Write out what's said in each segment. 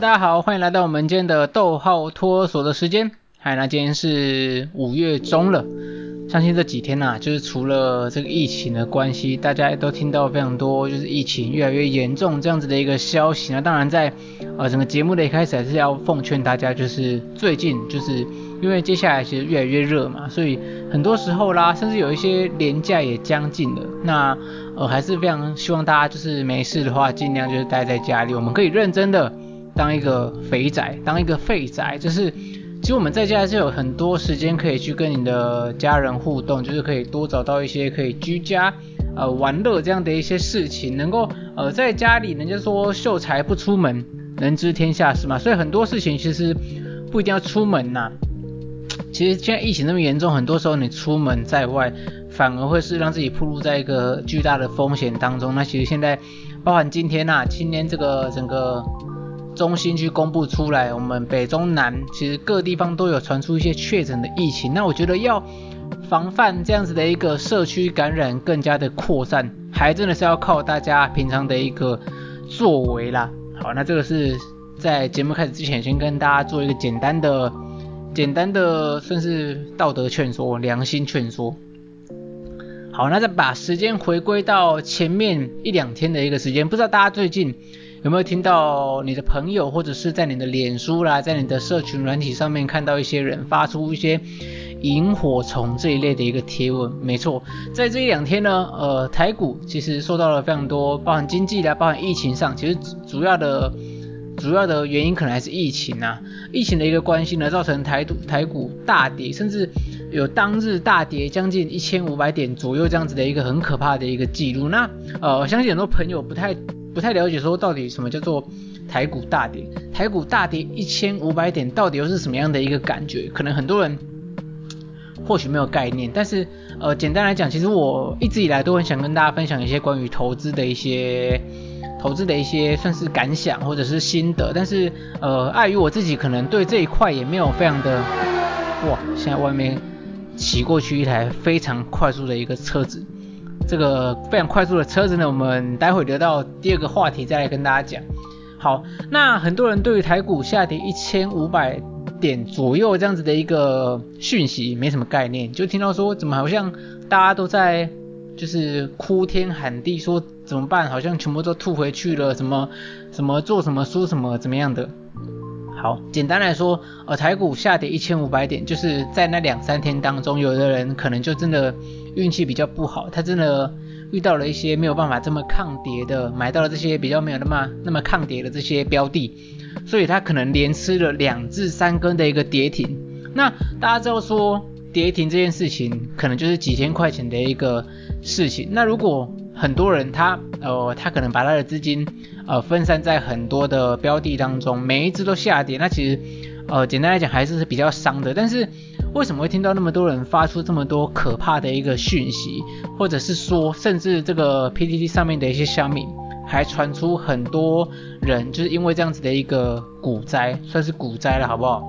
大家好，欢迎来到我们今天的逗号托儿所的时间。嗨，那今天是五月中了，相信这几天呐、就是除了这个疫情的关系，大家都听到非常多，就是疫情越来越严重这样子的一个消息。那当然在呃整个节目的一开始，还是要奉劝大家，就是最近就是因为接下来其实越来越热嘛，所以很多时候啦，甚至有一些连假也将近了。那呃还是非常希望大家就是没事的话，尽量就是待在家里，我们可以认真的。当一个肥宅，当一个废宅，就是其实我们在家还是有很多时间可以去跟你的家人互动，就是可以多找到一些可以居家呃玩乐这样的一些事情，能够呃在家里，人家说秀才不出门，能知天下事嘛，所以很多事情其实不一定要出门呐、其实现在疫情那么严重，很多时候你出门在外，反而会是让自己暴露在一个巨大的风险当中。那其实现在包含今天呐、今天这个整个。中心去公布出来，我们北中南其实各地方都有传出一些确诊的疫情。那我觉得要防范这样子的一个社区感染更加的扩散，还真的是要靠大家平常的一个作为啦。好，那这个是在节目开始之前，先跟大家做一个简单的、简单的算是道德劝说、良心劝说。好，那再把时间回归到前面一两天的一个时间，不知道大家最近。有没有听到你的朋友，或者是在你的脸书啦，在你的社群软体上面看到一些人发出一些萤火虫这一类的一个贴文？没错，在这一两天呢，呃，台股其实受到了非常多，包含经济啦，包含疫情上，其实主要的主要的原因可能还是疫情啊，疫情的一个关系呢，造成台股台股大跌，甚至有当日大跌将近一千五百点左右这样子的一个很可怕的一个记录。那呃，我相信很多朋友不太。不太了解说到底什么叫做台股大跌，台股大跌一千五百点到底又是什么样的一个感觉？可能很多人或许没有概念，但是呃简单来讲，其实我一直以来都很想跟大家分享一些关于投资的一些投资的一些算是感想或者是心得，但是呃碍于我自己可能对这一块也没有非常的哇，现在外面骑过去一台非常快速的一个车子。这个非常快速的车子呢，我们待会留到第二个话题再来跟大家讲。好，那很多人对于台股下跌一千五百点左右这样子的一个讯息没什么概念，就听到说怎么好像大家都在就是哭天喊地说怎么办，好像全部都吐回去了，什么什么做什么输什么怎么样的。好，简单来说，呃，台股下跌一千五百点，就是在那两三天当中，有的人可能就真的。运气比较不好，他真的遇到了一些没有办法这么抗跌的，买到了这些比较没有那么那么抗跌的这些标的，所以他可能连吃了两至三根的一个跌停。那大家知道说跌停这件事情，可能就是几千块钱的一个事情。那如果很多人他呃他可能把他的资金呃分散在很多的标的当中，每一只都下跌，那其实呃简单来讲还是比较伤的，但是。为什么会听到那么多人发出这么多可怕的一个讯息，或者是说，甚至这个 PTT 上面的一些乡民还传出很多人就是因为这样子的一个股灾，算是股灾了，好不好？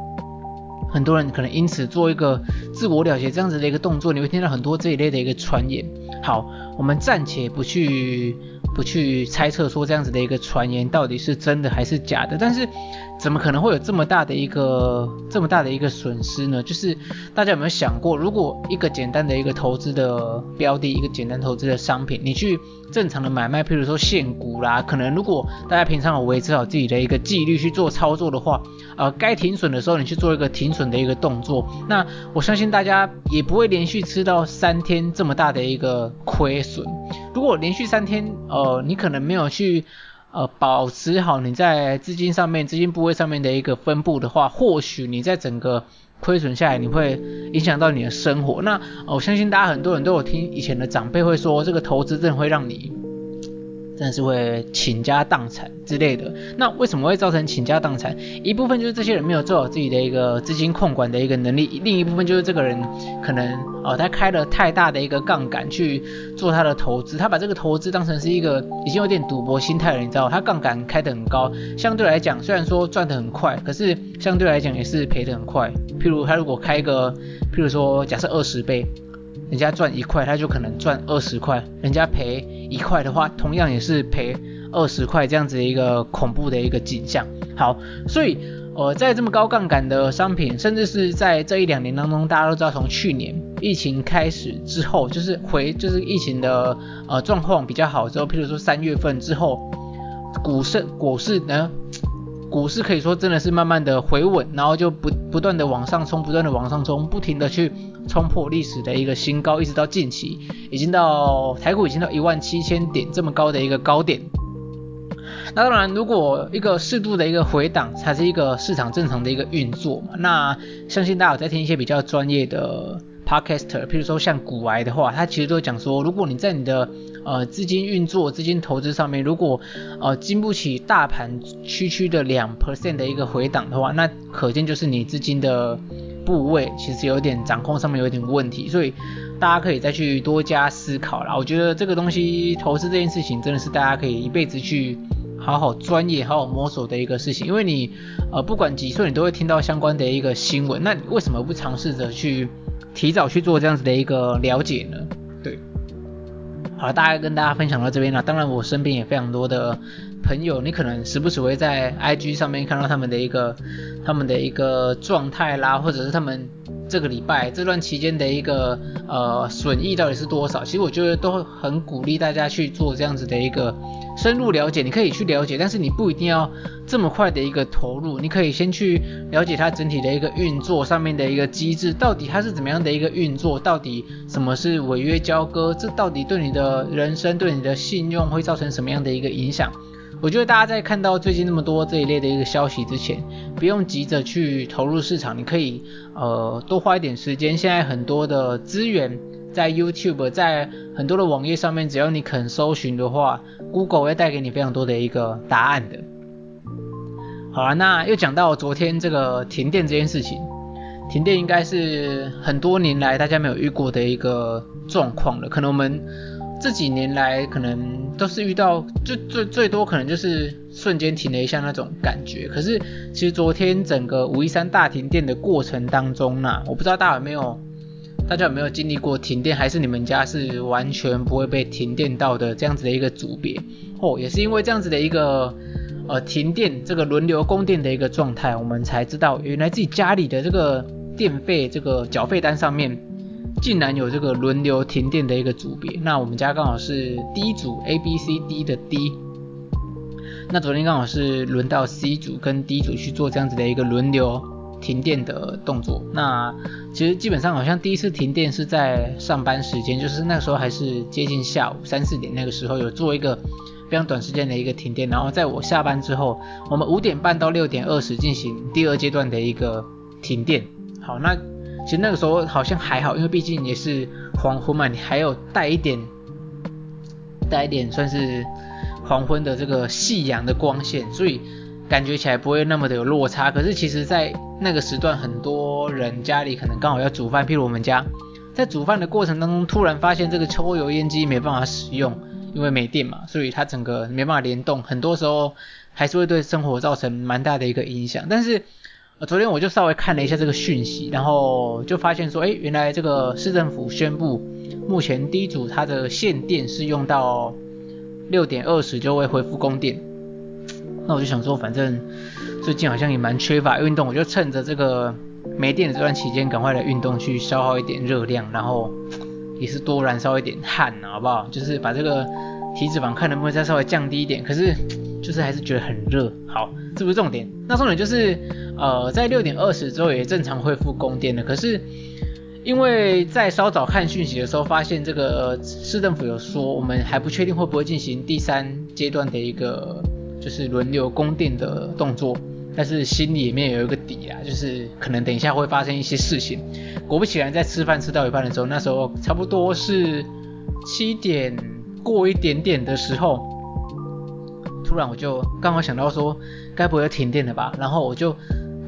很多人可能因此做一个自我了结这样子的一个动作，你会听到很多这一类的一个传言。好，我们暂且不去不去猜测说这样子的一个传言到底是真的还是假的，但是。怎么可能会有这么大的一个这么大的一个损失呢？就是大家有没有想过，如果一个简单的一个投资的标的，一个简单投资的商品，你去正常的买卖，譬如说现股啦，可能如果大家平常有维持好自己的一个纪律去做操作的话，呃，该停损的时候你去做一个停损的一个动作，那我相信大家也不会连续吃到三天这么大的一个亏损。如果连续三天，呃，你可能没有去。呃，保持好你在资金上面、资金部位上面的一个分布的话，或许你在整个亏损下来，你会影响到你的生活。那我相信大家很多人都有听以前的长辈会说，这个投资真的会让你。但是会倾家荡产之类的，那为什么会造成倾家荡产？一部分就是这些人没有做好自己的一个资金控管的一个能力，另一部分就是这个人可能哦，他开了太大的一个杠杆去做他的投资，他把这个投资当成是一个已经有点赌博心态了，你知道，他杠杆开得很高，相对来讲虽然说赚得很快，可是相对来讲也是赔得很快。譬如他如果开一个，譬如说假设二十倍。人家赚一块，他就可能赚二十块；人家赔一块的话，同样也是赔二十块，这样子的一个恐怖的一个景象。好，所以呃，在这么高杠杆的商品，甚至是在这一两年当中，大家都知道，从去年疫情开始之后，就是回就是疫情的呃状况比较好之后，譬如说三月份之后，股市股市呢？股市可以说真的是慢慢的回稳，然后就不不断的往上冲，不断的往上冲，不停的去冲破历史的一个新高，一直到近期已经到台股已经到一万七千点这么高的一个高点。那当然，如果一个适度的一个回档才是一个市场正常的一个运作嘛，那相信大家有在听一些比较专业的 podcaster，譬如说像股癌的话，他其实都讲说，如果你在你的呃，资金运作、资金投资上面，如果呃经不起大盘区区的两 percent 的一个回档的话，那可见就是你资金的部位其实有点掌控上面有点问题，所以大家可以再去多加思考啦。我觉得这个东西投资这件事情真的是大家可以一辈子去好好专业、好好摸索的一个事情，因为你呃不管几岁，你都会听到相关的一个新闻，那你为什么不尝试着去提早去做这样子的一个了解呢？好了，大概跟大家分享到这边了。当然，我身边也非常多的朋友，你可能时不时会在 IG 上面看到他们的一个他们的一个状态啦，或者是他们这个礼拜这段期间的一个呃损益到底是多少。其实我觉得都很鼓励大家去做这样子的一个。深入了解，你可以去了解，但是你不一定要这么快的一个投入，你可以先去了解它整体的一个运作上面的一个机制，到底它是怎么样的一个运作，到底什么是违约交割，这到底对你的人生、对你的信用会造成什么样的一个影响？我觉得大家在看到最近那么多这一类的一个消息之前，不用急着去投入市场，你可以呃多花一点时间，现在很多的资源。在 YouTube，在很多的网页上面，只要你肯搜寻的话，Google 会带给你非常多的一个答案的。好了，那又讲到昨天这个停电这件事情，停电应该是很多年来大家没有遇过的一个状况了。可能我们这几年来可能都是遇到，就最最多可能就是瞬间停了一下那种感觉。可是其实昨天整个五一三大停电的过程当中呢，我不知道大家有没有。大家有没有经历过停电？还是你们家是完全不会被停电到的这样子的一个组别？哦，也是因为这样子的一个呃停电这个轮流供电的一个状态，我们才知道原来自己家里的这个电费这个缴费单上面竟然有这个轮流停电的一个组别。那我们家刚好是 D 组 A B C D 的 D，那昨天刚好是轮到 C 组跟 D 组去做这样子的一个轮流。停电的动作，那其实基本上好像第一次停电是在上班时间，就是那时候还是接近下午三四点那个时候有做一个非常短时间的一个停电，然后在我下班之后，我们五点半到六点二十进行第二阶段的一个停电。好，那其实那个时候好像还好，因为毕竟也是黄昏嘛，你还有带一点带一点算是黄昏的这个夕阳的光线，所以。感觉起来不会那么的有落差，可是其实，在那个时段，很多人家里可能刚好要煮饭，譬如我们家，在煮饭的过程当中，突然发现这个抽油烟机没办法使用，因为没电嘛，所以它整个没办法联动，很多时候还是会对生活造成蛮大的一个影响。但是，呃，昨天我就稍微看了一下这个讯息，然后就发现说，诶，原来这个市政府宣布，目前第一组它的限电是用到六点二十就会恢复供电。那我就想说，反正最近好像也蛮缺乏运动，我就趁着这个没电的这段期间，赶快来运动去消耗一点热量，然后也是多燃烧一点汗，好不好？就是把这个体脂肪看能不能再稍微降低一点。可是就是还是觉得很热。好，这不是重点。那重点就是，呃，在六点二十之后也正常恢复供电了。可是因为在稍早看讯息的时候，发现这个市政府有说，我们还不确定会不会进行第三阶段的一个。就是轮流供电的动作，但是心里面有一个底啊，就是可能等一下会发生一些事情。果不其然，在吃饭吃到一半的时候，那时候差不多是七点过一点点的时候，突然我就刚好想到说，该不会停电了吧？然后我就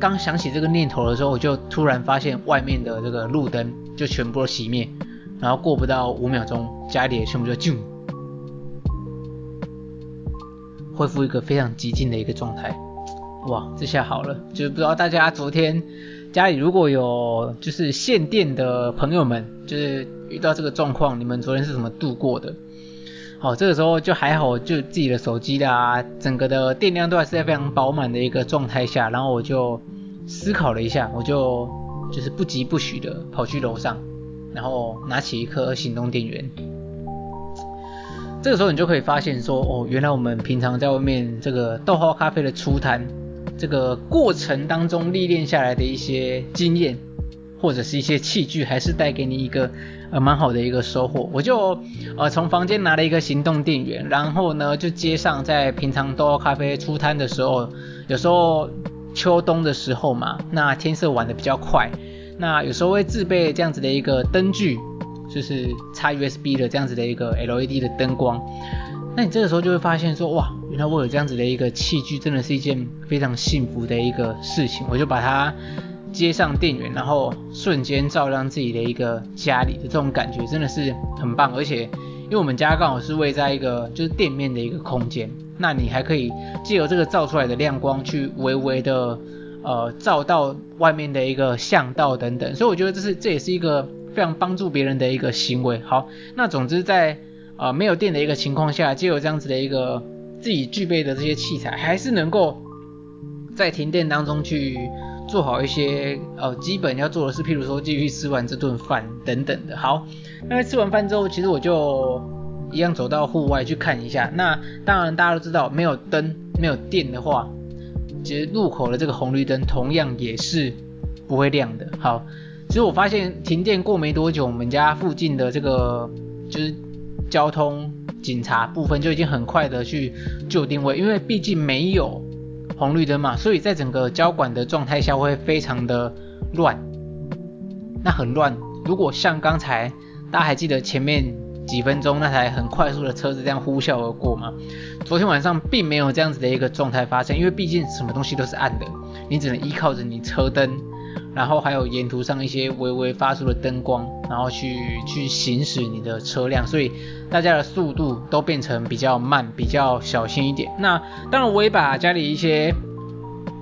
刚想起这个念头的时候，我就突然发现外面的这个路灯就全部都熄灭，然后过不到五秒钟，家里也全部就静。恢复一个非常寂静的一个状态，哇，这下好了，就是不知道大家昨天家里如果有就是限电的朋友们，就是遇到这个状况，你们昨天是怎么度过的？哦，这个时候就还好，就自己的手机啦，整个的电量都还是在非常饱满的一个状态下，然后我就思考了一下，我就就是不疾不徐的跑去楼上，然后拿起一颗行动电源。这个时候你就可以发现说，哦，原来我们平常在外面这个豆花咖啡的出摊。这个过程当中历练下来的一些经验，或者是一些器具，还是带给你一个呃蛮好的一个收获。我就呃从房间拿了一个行动电源，然后呢就接上在平常豆咖啡出摊的时候，有时候秋冬的时候嘛，那天色晚的比较快，那有时候会自备这样子的一个灯具，就是插 USB 的这样子的一个 LED 的灯光。那你这个时候就会发现说，哇，原来我有这样子的一个器具，真的是一件非常幸福的一个事情。我就把它接上电源，然后瞬间照亮自己的一个家里的这种感觉，真的是很棒。而且，因为我们家刚好是位在一个就是店面的一个空间，那你还可以借由这个照出来的亮光，去微微的呃照到外面的一个巷道等等。所以我觉得这是这也是一个非常帮助别人的一个行为。好，那总之在。呃，没有电的一个情况下，借由这样子的一个自己具备的这些器材，还是能够在停电当中去做好一些呃基本要做的事，譬如说继续吃完这顿饭等等的。好，那吃完饭之后，其实我就一样走到户外去看一下。那当然大家都知道，没有灯、没有电的话，其实路口的这个红绿灯同样也是不会亮的。好，其实我发现停电过没多久，我们家附近的这个就是。交通警察部分就已经很快的去就定位，因为毕竟没有红绿灯嘛，所以在整个交管的状态下会非常的乱。那很乱，如果像刚才大家还记得前面几分钟那台很快速的车子这样呼啸而过吗？昨天晚上并没有这样子的一个状态发生，因为毕竟什么东西都是暗的，你只能依靠着你车灯。然后还有沿途上一些微微发出的灯光，然后去去行驶你的车辆，所以大家的速度都变成比较慢，比较小心一点。那当然我也把家里一些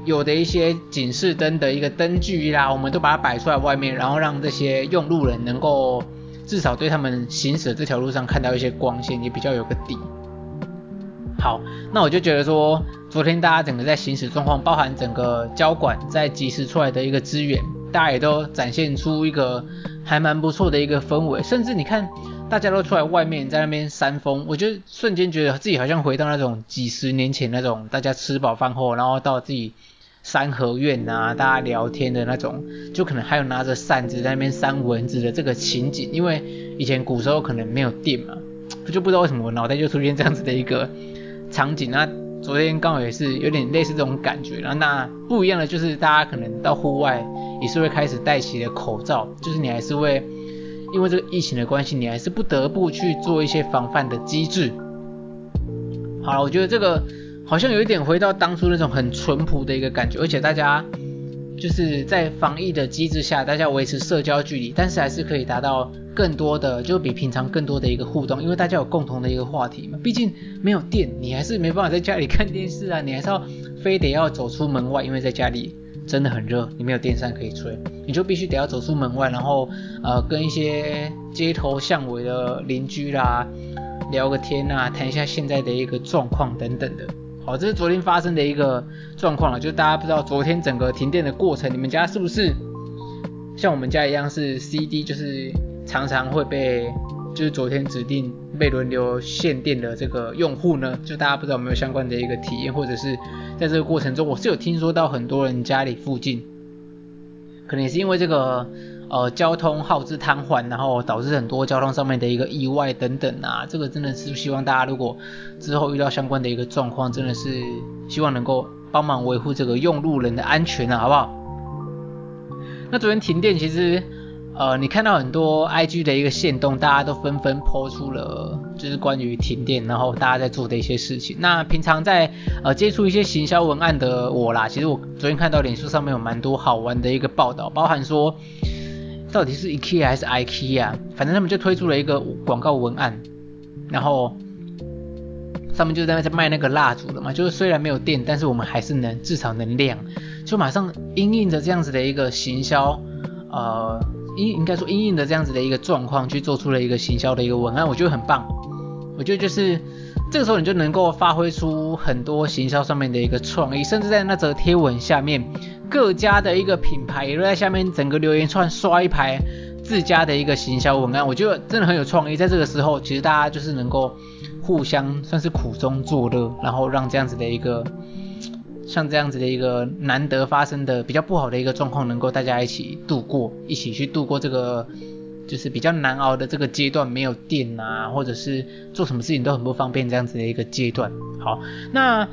有的一些警示灯的一个灯具啦，我们都把它摆出来外面，然后让这些用路人能够至少对他们行驶的这条路上看到一些光线，也比较有个底。好，那我就觉得说，昨天大家整个在行驶状况，包含整个交管在及时出来的一个资源，大家也都展现出一个还蛮不错的一个氛围。甚至你看，大家都出来外面在那边扇风，我就瞬间觉得自己好像回到那种几十年前那种大家吃饱饭后，然后到自己三合院啊，大家聊天的那种，就可能还有拿着扇子在那边扇蚊子的这个情景。因为以前古时候可能没有电嘛，就不知道为什么我脑袋就出现这样子的一个。场景，那昨天刚好也是有点类似这种感觉，然后那不一样的就是大家可能到户外也是会开始戴起了口罩，就是你还是会因为这个疫情的关系，你还是不得不去做一些防范的机制。好了，我觉得这个好像有一点回到当初那种很淳朴的一个感觉，而且大家。就是在防疫的机制下，大家维持社交距离，但是还是可以达到更多的，就比平常更多的一个互动，因为大家有共同的一个话题嘛。毕竟没有电，你还是没办法在家里看电视啊，你还是要非得要走出门外，因为在家里真的很热，你没有电扇可以吹，你就必须得要走出门外，然后呃跟一些街头巷尾的邻居啦聊个天啊，谈一下现在的一个状况等等的。好，这是昨天发生的一个状况了，就大家不知道昨天整个停电的过程，你们家是不是像我们家一样是 CD，就是常常会被就是昨天指定被轮流限电的这个用户呢？就大家不知道有没有相关的一个体验，或者是在这个过程中，我是有听说到很多人家里附近，可能也是因为这个。呃，交通耗资瘫痪，然后导致很多交通上面的一个意外等等啊，这个真的是希望大家如果之后遇到相关的一个状况，真的是希望能够帮忙维护这个用路人的安全啊，好不好？那昨天停电，其实。呃，你看到很多 IG 的一个线动，大家都纷纷抛出了就是关于停电，然后大家在做的一些事情。那平常在呃接触一些行销文案的我啦，其实我昨天看到脸书上面有蛮多好玩的一个报道，包含说到底是 IKEA 还是 IKEA，反正他们就推出了一个广告文案，然后。上面就在那在卖那个蜡烛的嘛，就是虽然没有电，但是我们还是能至少能亮，就马上因应着这样子的一个行销，呃，应应该说因应着这样子的一个状况去做出了一个行销的一个文案，我觉得很棒。我觉得就是这个时候你就能够发挥出很多行销上面的一个创意，甚至在那则贴文下面，各家的一个品牌也都在下面整个留言串刷一排自家的一个行销文案，我觉得真的很有创意。在这个时候，其实大家就是能够互相算是苦中作乐，然后让这样子的一个像这样子的一个难得发生的比较不好的一个状况，能够大家一起度过，一起去度过这个。就是比较难熬的这个阶段，没有电啊，或者是做什么事情都很不方便这样子的一个阶段。好，那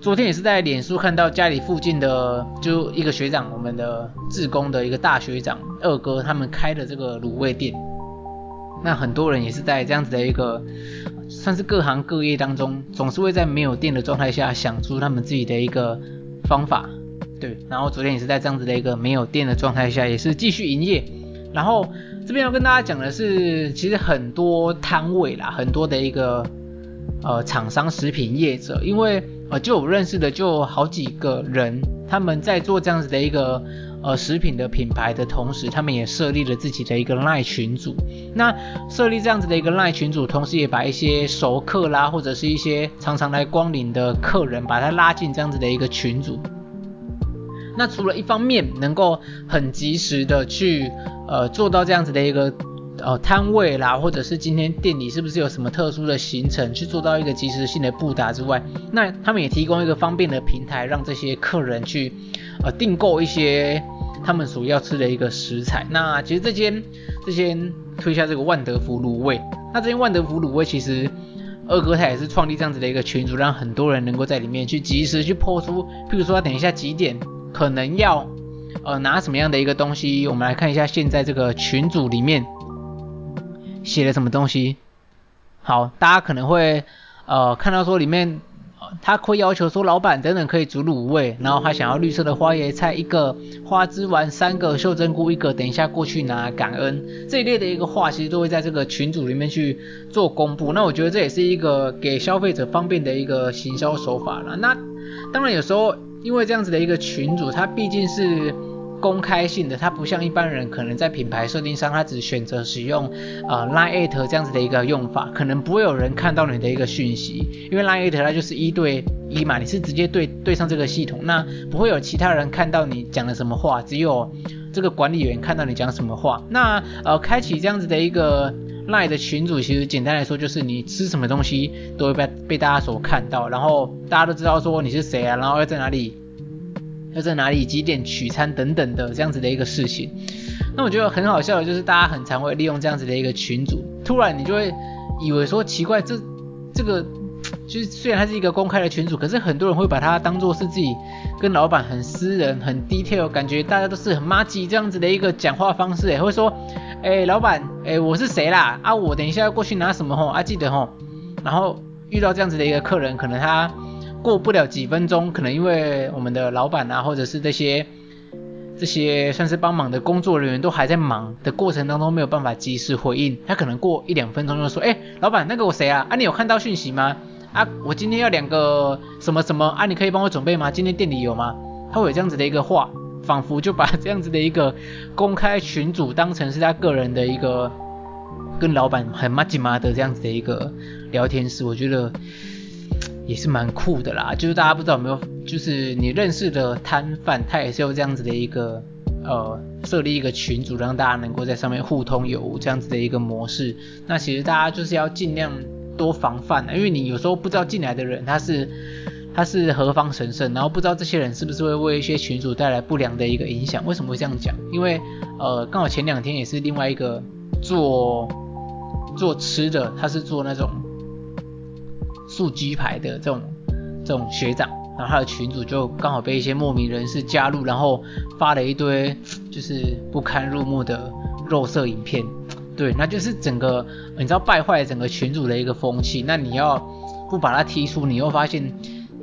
昨天也是在脸书看到家里附近的就一个学长，我们的志工的一个大学长二哥他们开的这个卤味店。那很多人也是在这样子的一个算是各行各业当中，总是会在没有电的状态下想出他们自己的一个方法。对，然后昨天也是在这样子的一个没有电的状态下，也是继续营业，然后。这边要跟大家讲的是，其实很多摊位啦，很多的一个呃厂商食品业者，因为呃就我认识的就好几个人，他们在做这样子的一个呃食品的品牌的同时，他们也设立了自己的一个 LINE 群组。那设立这样子的一个 LINE 群组，同时也把一些熟客啦，或者是一些常常来光临的客人，把他拉进这样子的一个群组。那除了一方面能够很及时的去呃做到这样子的一个呃摊位啦，或者是今天店里是不是有什么特殊的行程，去做到一个及时性的布达之外，那他们也提供一个方便的平台，让这些客人去呃订购一些他们所要吃的一个食材。那其实这间这间推下这个万德福卤味，那这间万德福卤味其实二哥他也是创立这样子的一个群组，让很多人能够在里面去及时去 po 出，譬如说他等一下几点。可能要呃拿什么样的一个东西？我们来看一下现在这个群组里面写了什么东西。好，大家可能会呃看到说里面他会要求说老板等等可以煮卤味，然后还想要绿色的花椰菜一个，花枝丸三个，秀珍菇一个，等一下过去拿感恩这一类的一个话，其实都会在这个群组里面去做公布。那我觉得这也是一个给消费者方便的一个行销手法了。那当然有时候。因为这样子的一个群组，它毕竟是公开性的，它不像一般人可能在品牌设定上，他只选择使用呃 Line@ 这样子的一个用法，可能不会有人看到你的一个讯息，因为 Line@ 它就是一对一嘛，你是直接对对上这个系统，那不会有其他人看到你讲了什么话，只有这个管理员看到你讲什么话。那呃，开启这样子的一个。赖的群组其实简单来说就是你吃什么东西都会被被大家所看到，然后大家都知道说你是谁啊，然后要在哪里，要在哪里几点取餐等等的这样子的一个事情。那我觉得很好笑的就是大家很常会利用这样子的一个群组，突然你就会以为说奇怪，这这个就是虽然它是一个公开的群组，可是很多人会把它当做是自己跟老板很私人、很 detail，感觉大家都是很麻吉这样子的一个讲话方式，也会说。哎、老板，哎、我是谁啦？啊，我等一下要过去拿什么吼？啊，记得吼。然后遇到这样子的一个客人，可能他过不了几分钟，可能因为我们的老板啊，或者是这些这些算是帮忙的工作人员都还在忙的过程当中，没有办法及时回应。他可能过一两分钟就说，哎、老板，那个我谁啊？啊，你有看到讯息吗？啊，我今天要两个什么什么啊？你可以帮我准备吗？今天店里有吗？他会有这样子的一个话。仿佛就把这样子的一个公开群组当成是他个人的一个跟老板很麻吉嘛的这样子的一个聊天室，我觉得也是蛮酷的啦。就是大家不知道有没有，就是你认识的摊贩，他也是有这样子的一个呃设立一个群组，让大家能够在上面互通有无这样子的一个模式。那其实大家就是要尽量多防范，因为你有时候不知道进来的人他是。他是何方神圣，然后不知道这些人是不是会为一些群主带来不良的一个影响？为什么会这样讲？因为呃，刚好前两天也是另外一个做做吃的，他是做那种素鸡排的这种这种学长，然后他的群主就刚好被一些莫名人士加入，然后发了一堆就是不堪入目的肉色影片，对，那就是整个你知道败坏整个群组的一个风气。那你要不把他踢出，你又发现。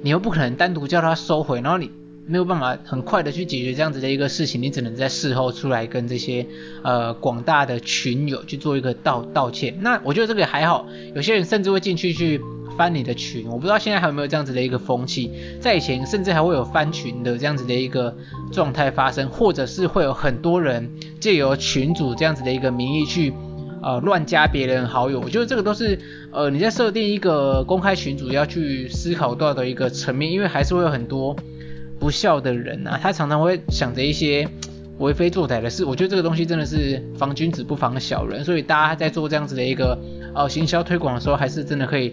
你又不可能单独叫他收回，然后你没有办法很快的去解决这样子的一个事情，你只能在事后出来跟这些呃广大的群友去做一个道道歉。那我觉得这个还好，有些人甚至会进去去翻你的群，我不知道现在还有没有这样子的一个风气，在以前甚至还会有翻群的这样子的一个状态发生，或者是会有很多人借由群主这样子的一个名义去呃乱加别人好友，我觉得这个都是呃你在设定一个公开群主要去思考到的一个层面，因为还是会有很多不孝的人啊，他常常会想着一些为非作歹的事，我觉得这个东西真的是防君子不防小人，所以大家在做这样子的一个呃行销推广的时候，还是真的可以。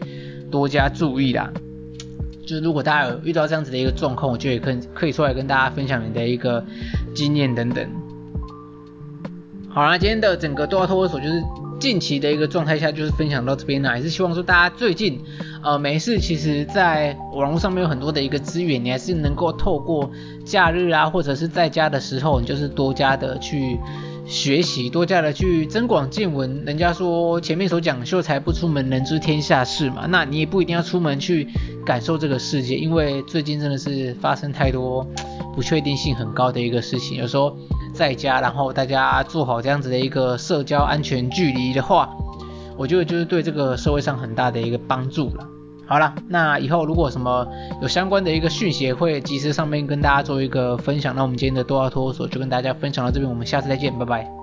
多加注意啦，就是如果大家有遇到这样子的一个状况，我觉得也可以可以出来跟大家分享你的一个经验等等。好啦，今天的整个豆花脱口秀就是近期的一个状态下，就是分享到这边啦，也是希望说大家最近呃没事，其实在网络上面有很多的一个资源，你还是能够透过假日啊，或者是在家的时候，你就是多加的去。学习多加的去增广见闻，人家说前面所讲秀才不出门，能知天下事嘛。那你也不一定要出门去感受这个世界，因为最近真的是发生太多不确定性很高的一个事情。有时候在家，然后大家做好这样子的一个社交安全距离的话，我觉得就是对这个社会上很大的一个帮助了。好了，那以后如果什么有相关的一个讯息，会及时上面跟大家做一个分享。那我们今天的多奥托索就跟大家分享到这边，我们下次再见，拜拜。